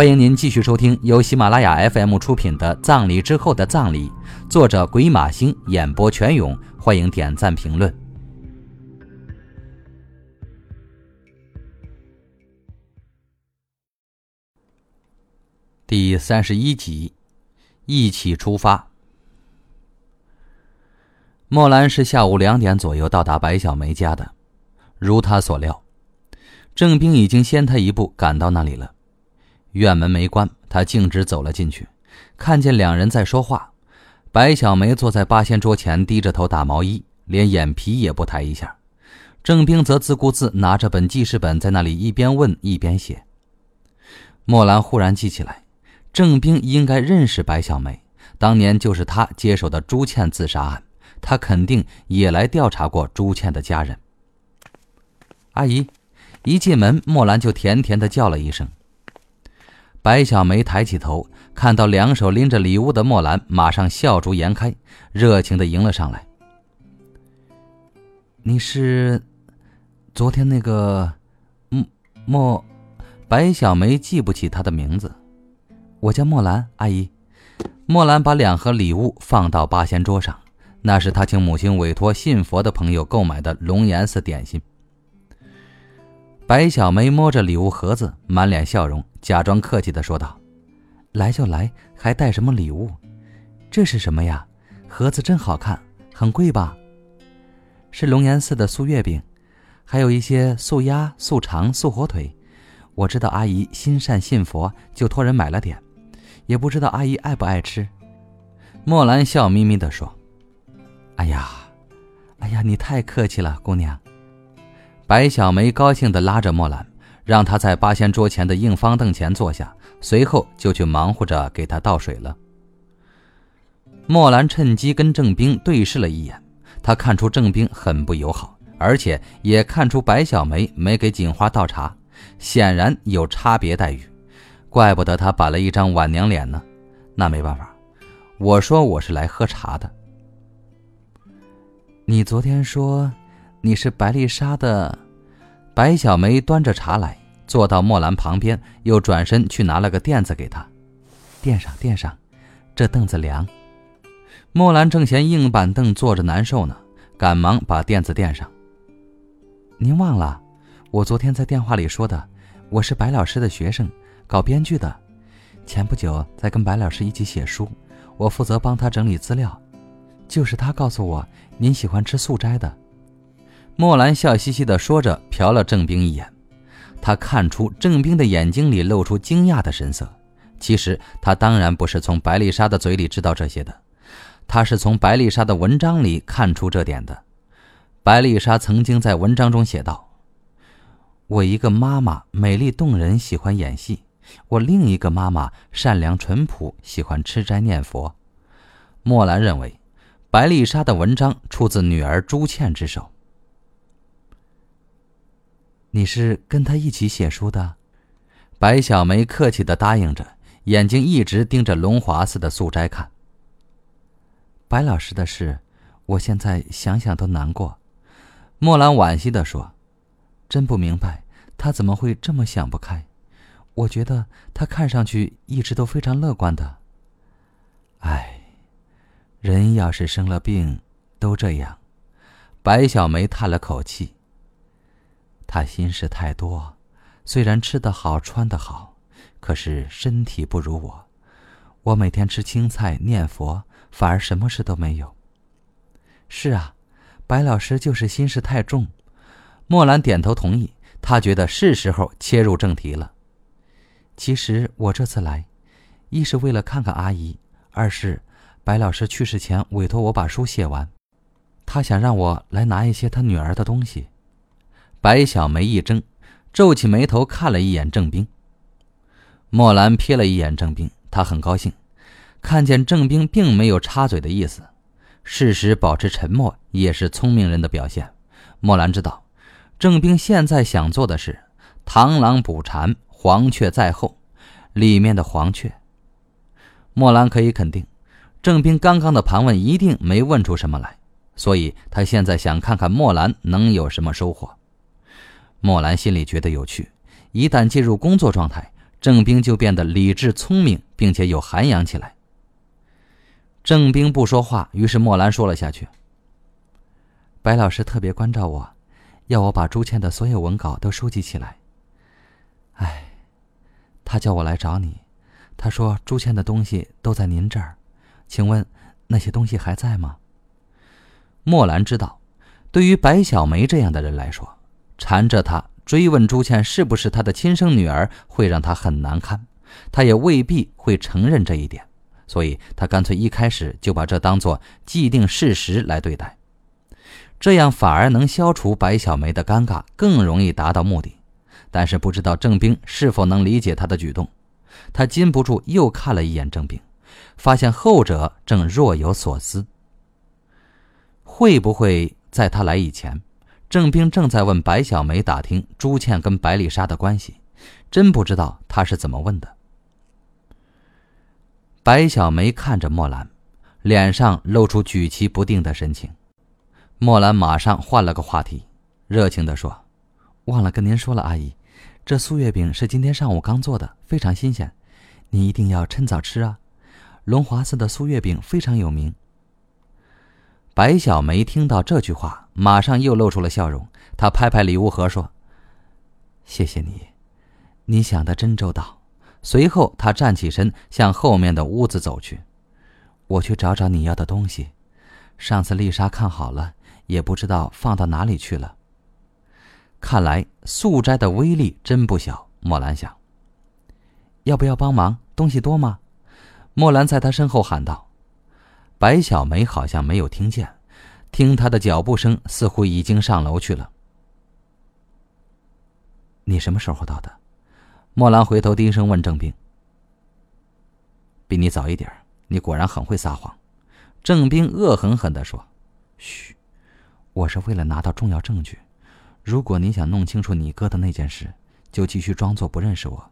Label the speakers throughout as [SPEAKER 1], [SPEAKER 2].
[SPEAKER 1] 欢迎您继续收听由喜马拉雅 FM 出品的《葬礼之后的葬礼》，作者鬼马星，演播全勇。欢迎点赞评论。第三十一集，一起出发。莫兰是下午两点左右到达白小梅家的，如他所料，郑兵已经先他一步赶到那里了。院门没关，他径直走了进去，看见两人在说话。白小梅坐在八仙桌前，低着头打毛衣，连眼皮也不抬一下。郑兵则自顾自拿着本记事本，在那里一边问一边写。莫兰忽然记起来，郑兵应该认识白小梅，当年就是他接手的朱倩自杀案，他肯定也来调查过朱倩的家人。阿姨，一进门，莫兰就甜甜的叫了一声。白小梅抬起头，看到两手拎着礼物的莫兰，马上笑逐颜开，热情的迎了上来。你是昨天那个莫莫？白小梅记不起他的名字。我叫莫兰，阿姨。莫兰把两盒礼物放到八仙桌上，那是他请母亲委托信佛的朋友购买的龙岩寺点心。白小梅摸着礼物盒子，满脸笑容，假装客气的说道：“来就来，还带什么礼物？这是什么呀？盒子真好看，很贵吧？是龙岩寺的素月饼，还有一些素鸭、素肠、素火腿。我知道阿姨心善信佛，就托人买了点，也不知道阿姨爱不爱吃。”莫兰笑眯眯的说：“哎呀，哎呀，你太客气了，姑娘。”白小梅高兴地拉着莫兰，让她在八仙桌前的硬方凳前坐下，随后就去忙活着给她倒水了。莫兰趁机跟郑兵对视了一眼，他看出郑兵很不友好，而且也看出白小梅没给锦花倒茶，显然有差别待遇，怪不得他板了一张晚娘脸呢。那没办法，我说我是来喝茶的。你昨天说。你是白丽莎的，白小梅端着茶来，坐到莫兰旁边，又转身去拿了个垫子给她，垫上垫上，这凳子凉。莫兰正嫌硬板凳坐着难受呢，赶忙把垫子垫上。您忘了，我昨天在电话里说的，我是白老师的学生，搞编剧的，前不久在跟白老师一起写书，我负责帮他整理资料，就是他告诉我您喜欢吃素斋的。莫兰笑嘻嘻地说着，瞟了郑冰一眼。他看出郑冰的眼睛里露出惊讶的神色。其实他当然不是从白丽莎的嘴里知道这些的，他是从白丽莎的文章里看出这点的。白丽莎曾经在文章中写道：“我一个妈妈美丽动人，喜欢演戏；我另一个妈妈善良淳朴，喜欢吃斋念佛。”莫兰认为，白丽莎的文章出自女儿朱倩之手。你是跟他一起写书的，白小梅客气的答应着，眼睛一直盯着龙华寺的素斋看。白老师的事，我现在想想都难过。莫兰惋惜的说：“真不明白他怎么会这么想不开。我觉得他看上去一直都非常乐观的。唉，人要是生了病，都这样。”白小梅叹了口气。他心事太多，虽然吃得好、穿得好，可是身体不如我。我每天吃青菜、念佛，反而什么事都没有。是啊，白老师就是心事太重。莫兰点头同意，他觉得是时候切入正题了。其实我这次来，一是为了看看阿姨，二是白老师去世前委托我把书写完，他想让我来拿一些他女儿的东西。白小梅一怔，皱起眉头看了一眼郑兵。莫兰瞥了一眼郑兵，他很高兴，看见郑兵并没有插嘴的意思。适时保持沉默也是聪明人的表现。莫兰知道，郑兵现在想做的是“螳螂捕蝉，黄雀在后”里面的黄雀。莫兰可以肯定，郑兵刚刚的盘问一定没问出什么来，所以他现在想看看莫兰能有什么收获。莫兰心里觉得有趣，一旦进入工作状态，郑冰就变得理智聪明，并且有涵养起来。郑冰不说话，于是莫兰说了下去：“白老师特别关照我，要我把朱倩的所有文稿都收集起来。哎，他叫我来找你，他说朱倩的东西都在您这儿，请问那些东西还在吗？”莫兰知道，对于白小梅这样的人来说，缠着他。追问朱倩是不是他的亲生女儿，会让他很难堪，他也未必会承认这一点，所以他干脆一开始就把这当做既定事实来对待，这样反而能消除白小梅的尴尬，更容易达到目的。但是不知道郑冰是否能理解他的举动，他禁不住又看了一眼郑冰，发现后者正若有所思。会不会在他来以前？郑冰正在问白小梅打听朱倩跟白丽莎的关系，真不知道他是怎么问的。白小梅看着莫兰，脸上露出举棋不定的神情。莫兰马上换了个话题，热情地说：“忘了跟您说了，阿姨，这素月饼是今天上午刚做的，非常新鲜，你一定要趁早吃啊！龙华寺的素月饼非常有名。”白小梅听到这句话，马上又露出了笑容。他拍拍礼物盒说：“谢谢你，你想的真周到。”随后，他站起身，向后面的屋子走去。我去找找你要的东西。上次丽莎看好了，也不知道放到哪里去了。看来素斋的威力真不小。莫兰想。要不要帮忙？东西多吗？莫兰在他身后喊道。白小梅好像没有听见，听他的脚步声，似乎已经上楼去了。你什么时候到的？莫兰回头低声问郑冰。比你早一点你果然很会撒谎。郑冰恶狠狠地说：“嘘，我是为了拿到重要证据。如果你想弄清楚你哥的那件事，就继续装作不认识我。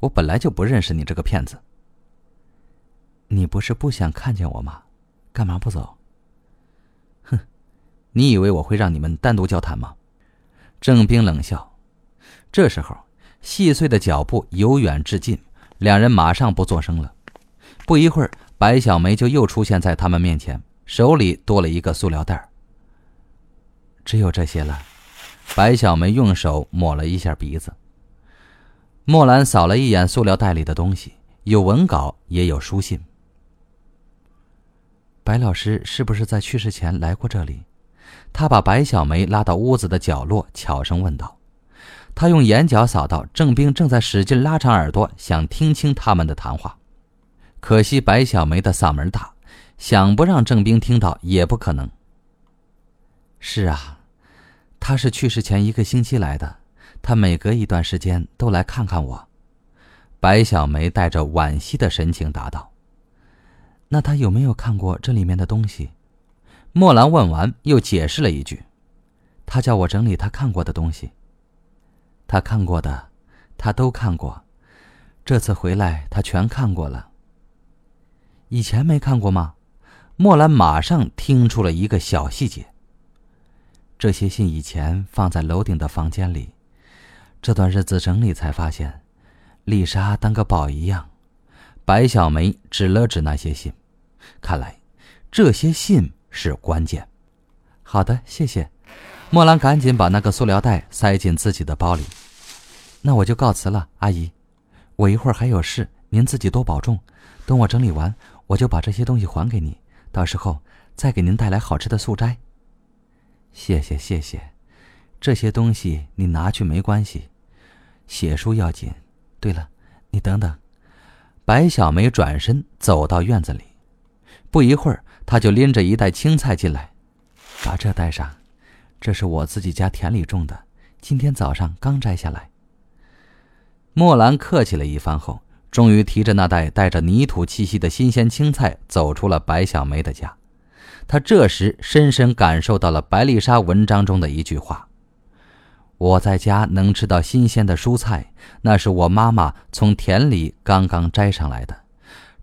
[SPEAKER 1] 我本来就不认识你这个骗子。”你不是不想看见我吗？干嘛不走？你以为我会让你们单独交谈吗？郑冰冷笑。这时候，细碎的脚步由远至近，两人马上不作声了。不一会儿，白小梅就又出现在他们面前，手里多了一个塑料袋。只有这些了。白小梅用手抹了一下鼻子。莫兰扫了一眼塑料袋里的东西，有文稿，也有书信。白老师是不是在去世前来过这里？他把白小梅拉到屋子的角落，悄声问道。他用眼角扫到郑冰正在使劲拉长耳朵，想听清他们的谈话。可惜白小梅的嗓门大，想不让郑冰听到也不可能。是啊，他是去世前一个星期来的，他每隔一段时间都来看看我。白小梅带着惋惜的神情答道。那他有没有看过这里面的东西？莫兰问完，又解释了一句：“他叫我整理他看过的东西。他看过的，他都看过。这次回来，他全看过了。以前没看过吗？”莫兰马上听出了一个小细节：这些信以前放在楼顶的房间里，这段日子整理才发现，丽莎当个宝一样。白小梅指了指那些信，看来这些信是关键。好的，谢谢。莫兰赶紧把那个塑料袋塞进自己的包里。那我就告辞了，阿姨。我一会儿还有事，您自己多保重。等我整理完，我就把这些东西还给你，到时候再给您带来好吃的素斋。谢谢，谢谢。这些东西你拿去没关系，写书要紧。对了，你等等。白小梅转身走到院子里，不一会儿，他就拎着一袋青菜进来，把这带上，这是我自己家田里种的，今天早上刚摘下来。莫兰客气了一番后，终于提着那袋带着泥土气息的新鲜青菜走出了白小梅的家。他这时深深感受到了白丽莎文章中的一句话。我在家能吃到新鲜的蔬菜，那是我妈妈从田里刚刚摘上来的，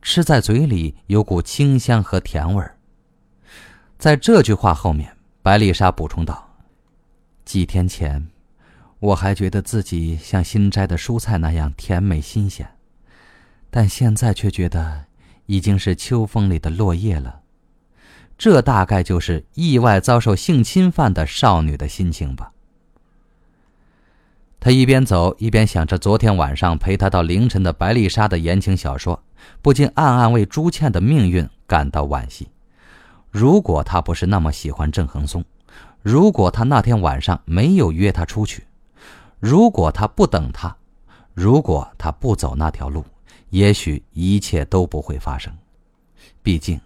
[SPEAKER 1] 吃在嘴里有股清香和甜味儿。在这句话后面，白丽莎补充道：“几天前，我还觉得自己像新摘的蔬菜那样甜美新鲜，但现在却觉得已经是秋风里的落叶了。这大概就是意外遭受性侵犯的少女的心情吧。他一边走一边想着昨天晚上陪他到凌晨的白丽莎的言情小说，不禁暗暗为朱倩的命运感到惋惜。如果他不是那么喜欢郑恒松，如果他那天晚上没有约她出去。如果他不等他，如果他不走那条路，也许一切都不会发生。毕竟，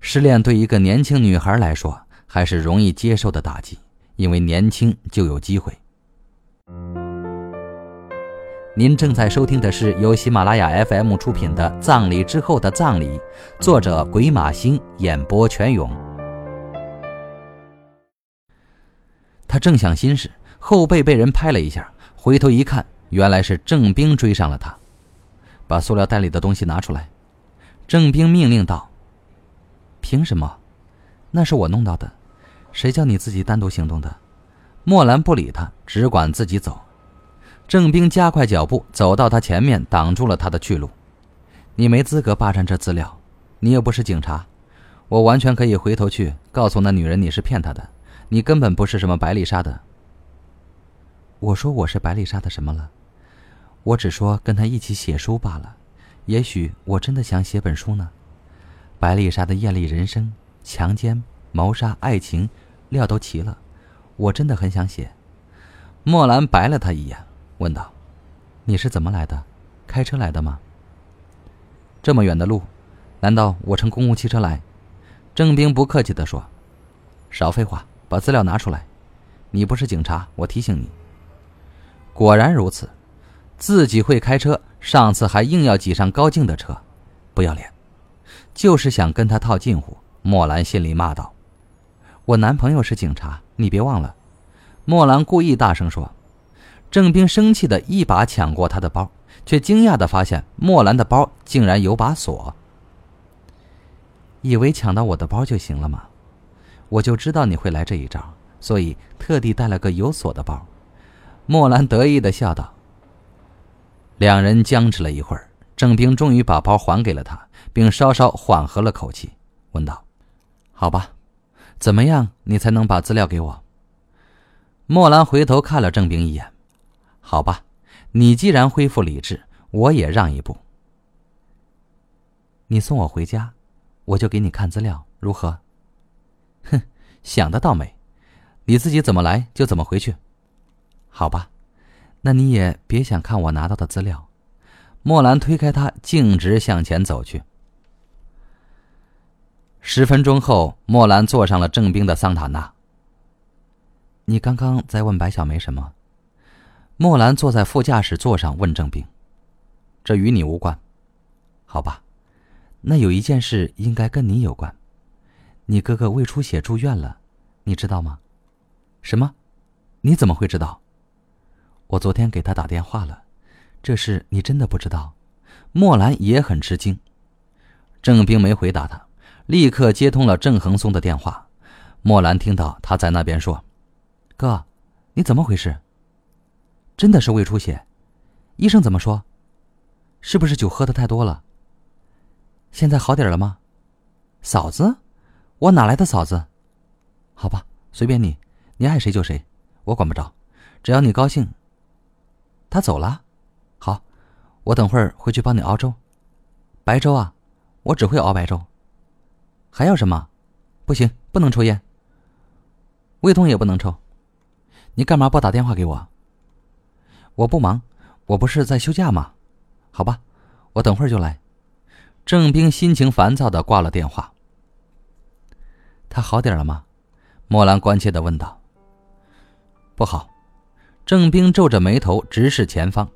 [SPEAKER 1] 失恋对一个年轻女孩来说还是容易接受的打击，因为年轻就有机会。您正在收听的是由喜马拉雅 FM 出品的《葬礼之后的葬礼》，作者鬼马星，演播全勇。他正想心事，后背被人拍了一下。回头一看，原来是郑兵追上了他，把塑料袋里的东西拿出来。郑兵命令道：“凭什么？那是我弄到的，谁叫你自己单独行动的？”莫兰不理他，只管自己走。郑兵加快脚步走到他前面，挡住了他的去路。“你没资格霸占这资料，你又不是警察，我完全可以回头去告诉那女人你是骗她的，你根本不是什么白丽莎的。”我说我是白丽莎的什么了？我只说跟他一起写书罢了。也许我真的想写本书呢。白丽莎的艳丽人生、强奸、谋杀、爱情，料都齐了。我真的很想写。莫兰白了他一眼，问道：“你是怎么来的？开车来的吗？这么远的路，难道我乘公共汽车来？”郑兵不客气地说：“少废话，把资料拿出来。你不是警察，我提醒你。”果然如此，自己会开车，上次还硬要挤上高静的车，不要脸，就是想跟他套近乎。莫兰心里骂道：“我男朋友是警察，你别忘了。”莫兰故意大声说。郑兵生气的一把抢过他的包，却惊讶的发现莫兰的包竟然有把锁。以为抢到我的包就行了吗？我就知道你会来这一招，所以特地带了个有锁的包。莫兰得意的笑道。两人僵持了一会儿，郑兵终于把包还给了他，并稍稍缓和了口气，问道：“好吧，怎么样，你才能把资料给我？”莫兰回头看了郑兵一眼：“好吧，你既然恢复理智，我也让一步。你送我回家，我就给你看资料，如何？”“哼，想得倒美！你自己怎么来就怎么回去。”好吧，那你也别想看我拿到的资料。莫兰推开他，径直向前走去。十分钟后，莫兰坐上了郑冰的桑塔纳。你刚刚在问白小梅什么？莫兰坐在副驾驶座上问郑冰：“这与你无关。”好吧，那有一件事应该跟你有关。你哥哥胃出血住院了，你知道吗？什么？你怎么会知道？我昨天给他打电话了，这事你真的不知道？莫兰也很吃惊。郑冰没回答他，立刻接通了郑恒松的电话。莫兰听到他在那边说：“哥，你怎么回事？真的是胃出血？医生怎么说？是不是酒喝的太多了？现在好点了吗？嫂子，我哪来的嫂子？好吧，随便你，你爱谁就谁，我管不着，只要你高兴。”他走了，好，我等会儿回去帮你熬粥，白粥啊，我只会熬白粥。还要什么？不行，不能抽烟。胃痛也不能抽。你干嘛不打电话给我？我不忙，我不是在休假吗？好吧，我等会儿就来。郑冰心情烦躁的挂了电话。他好点了吗？莫兰关切的问道。不好。郑冰皱着眉头直视前方。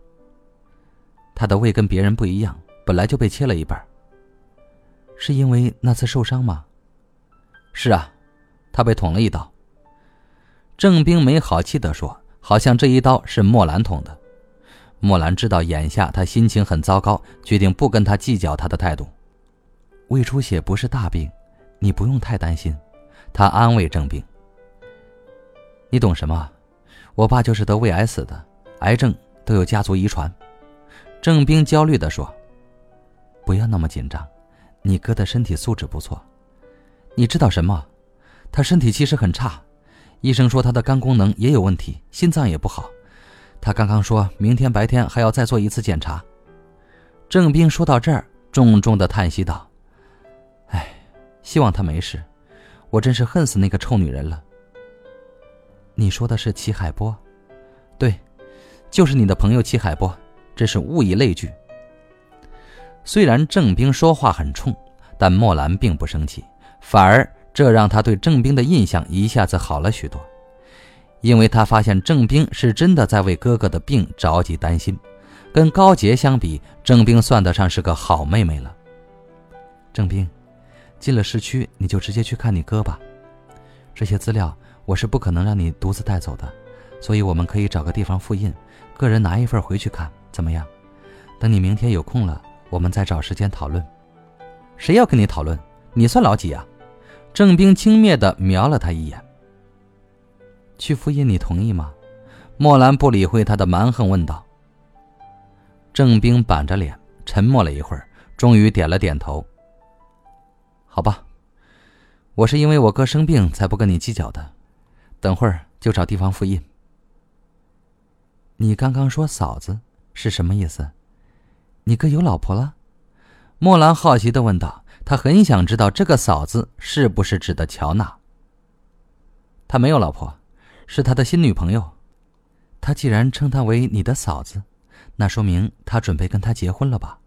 [SPEAKER 1] 他的胃跟别人不一样，本来就被切了一半。是因为那次受伤吗？是啊，他被捅了一刀。郑冰没好气地说：“好像这一刀是莫兰捅的。”莫兰知道眼下他心情很糟糕，决定不跟他计较他的态度。胃出血不是大病，你不用太担心。他安慰郑兵：“你懂什么？”我爸就是得胃癌死的，癌症都有家族遗传。郑兵焦虑地说：“不要那么紧张，你哥的身体素质不错。你知道什么？他身体其实很差，医生说他的肝功能也有问题，心脏也不好。他刚刚说明天白天还要再做一次检查。”郑兵说到这儿，重重的叹息道：“哎，希望他没事。我真是恨死那个臭女人了。”你说的是齐海波，对，就是你的朋友齐海波，真是物以类聚。虽然郑兵说话很冲，但莫兰并不生气，反而这让他对郑兵的印象一下子好了许多，因为他发现郑兵是真的在为哥哥的病着急担心。跟高洁相比，郑兵算得上是个好妹妹了。郑兵，进了市区你就直接去看你哥吧，这些资料。我是不可能让你独自带走的，所以我们可以找个地方复印，个人拿一份回去看，怎么样？等你明天有空了，我们再找时间讨论。谁要跟你讨论？你算老几啊？郑兵轻蔑地瞄了他一眼。去复印，你同意吗？莫兰不理会他的蛮横问道。郑兵板着脸，沉默了一会儿，终于点了点头。好吧，我是因为我哥生病才不跟你计较的。等会儿就找地方复印。你刚刚说嫂子是什么意思？你哥有老婆了？莫兰好奇的问道。他很想知道这个嫂子是不是指的乔娜。他没有老婆，是他的新女朋友。他既然称她为你的嫂子，那说明他准备跟她结婚了吧？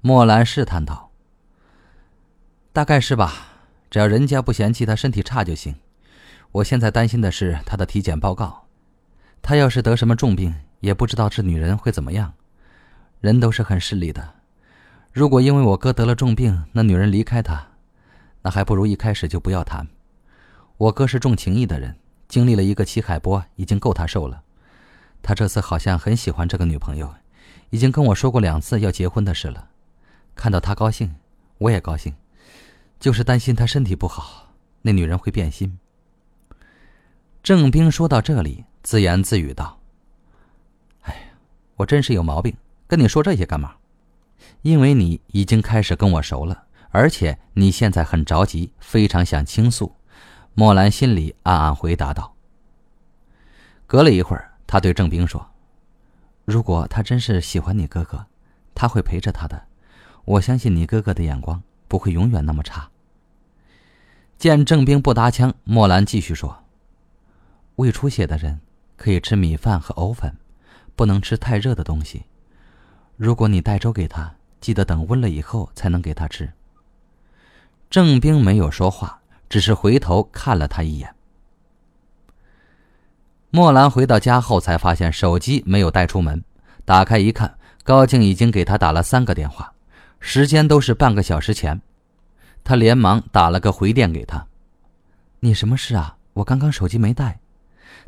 [SPEAKER 1] 莫兰试探道。大概是吧，只要人家不嫌弃他身体差就行。我现在担心的是他的体检报告，他要是得什么重病，也不知道这女人会怎么样。人都是很势利的，如果因为我哥得了重病，那女人离开他，那还不如一开始就不要谈。我哥是重情义的人，经历了一个齐海波，已经够他受了。他这次好像很喜欢这个女朋友，已经跟我说过两次要结婚的事了。看到他高兴，我也高兴，就是担心他身体不好，那女人会变心。郑兵说到这里，自言自语道：“哎呀，我真是有毛病，跟你说这些干嘛？因为你已经开始跟我熟了，而且你现在很着急，非常想倾诉。”莫兰心里暗暗回答道。隔了一会儿，他对郑冰说：“如果他真是喜欢你哥哥，他会陪着他的。我相信你哥哥的眼光不会永远那么差。”见郑冰不搭腔，莫兰继续说。胃出血的人可以吃米饭和藕粉，不能吃太热的东西。如果你带粥给他，记得等温了以后才能给他吃。郑兵没有说话，只是回头看了他一眼。莫兰回到家后才发现手机没有带出门，打开一看，高静已经给他打了三个电话，时间都是半个小时前。他连忙打了个回电给他：“你什么事啊？我刚刚手机没带。”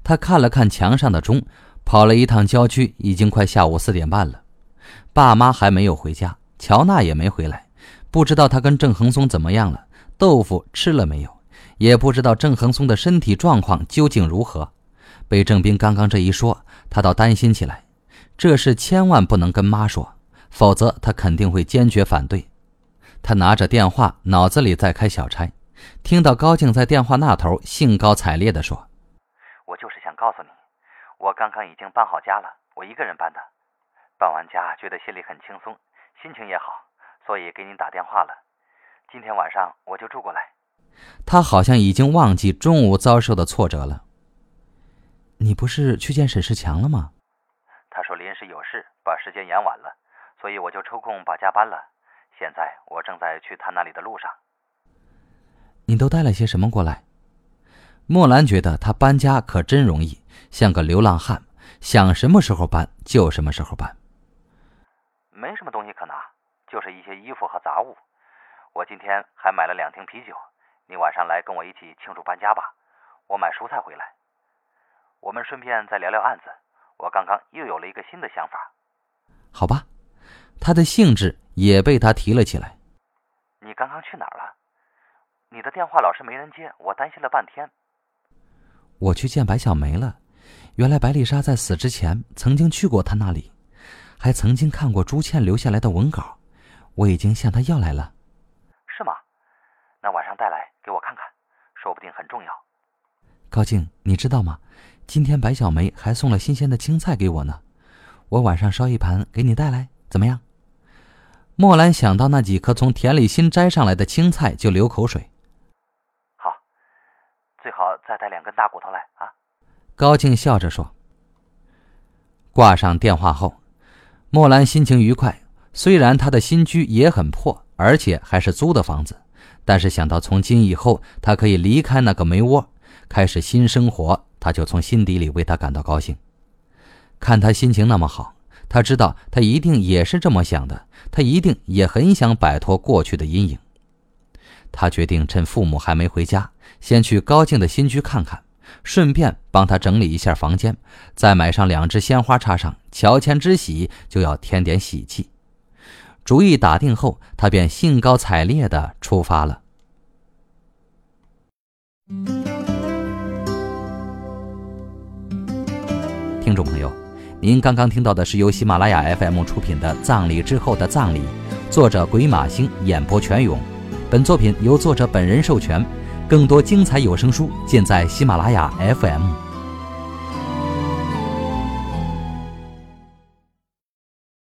[SPEAKER 1] 他看了看墙上的钟，跑了一趟郊区，已经快下午四点半了。爸妈还没有回家，乔娜也没回来，不知道他跟郑恒松怎么样了，豆腐吃了没有，也不知道郑恒松的身体状况究竟如何。被郑兵刚刚这一说，他倒担心起来。这事千万不能跟妈说，否则他肯定会坚决反对。他拿着电话，脑子里在开小差，听到高静在电话那头兴高采烈地说。
[SPEAKER 2] 我就是想告诉你，我刚刚已经搬好家了，我一个人搬的。搬完家觉得心里很轻松，心情也好，所以给您打电话了。今天晚上我就住过来。
[SPEAKER 1] 他好像已经忘记中午遭受的挫折了。你不是去见沈世强了吗？
[SPEAKER 2] 他说临时有事，把时间延晚了，所以我就抽空把家搬了。现在我正在去他那里的路上。
[SPEAKER 1] 你都带了些什么过来？莫兰觉得他搬家可真容易，像个流浪汉，想什么时候搬就什么时候搬。
[SPEAKER 2] 没什么东西可拿，就是一些衣服和杂物。我今天还买了两瓶啤酒，你晚上来跟我一起庆祝搬家吧。我买蔬菜回来，我们顺便再聊聊案子。我刚刚又有了一个新的想法。
[SPEAKER 1] 好吧，他的兴致也被他提了起来。
[SPEAKER 2] 你刚刚去哪儿了？你的电话老是没人接，我担心了半天。
[SPEAKER 1] 我去见白小梅了，原来白丽莎在死之前曾经去过他那里，还曾经看过朱倩留下来的文稿，我已经向他要来了。
[SPEAKER 2] 是吗？那晚上带来给我看看，说不定很重要。
[SPEAKER 1] 高静，你知道吗？今天白小梅还送了新鲜的青菜给我呢，我晚上烧一盘给你带来，怎么样？莫兰想到那几颗从田里新摘上来的青菜，就流口水。
[SPEAKER 2] 好，最好再带两根大骨头来啊！
[SPEAKER 1] 高静笑着说。挂上电话后，莫兰心情愉快。虽然他的新居也很破，而且还是租的房子，但是想到从今以后他可以离开那个煤窝，开始新生活，他就从心底里为他感到高兴。看他心情那么好。他知道，他一定也是这么想的。他一定也很想摆脱过去的阴影。他决定趁父母还没回家，先去高静的新居看看，顺便帮他整理一下房间，再买上两只鲜花插上。乔迁之喜就要添点喜气。主意打定后，他便兴高采烈地出发了。听众朋友。您刚刚听到的是由喜马拉雅 FM 出品的《葬礼之后的葬礼》，作者鬼马星演播全勇。本作品由作者本人授权。更多精彩有声书尽在喜马拉雅 FM。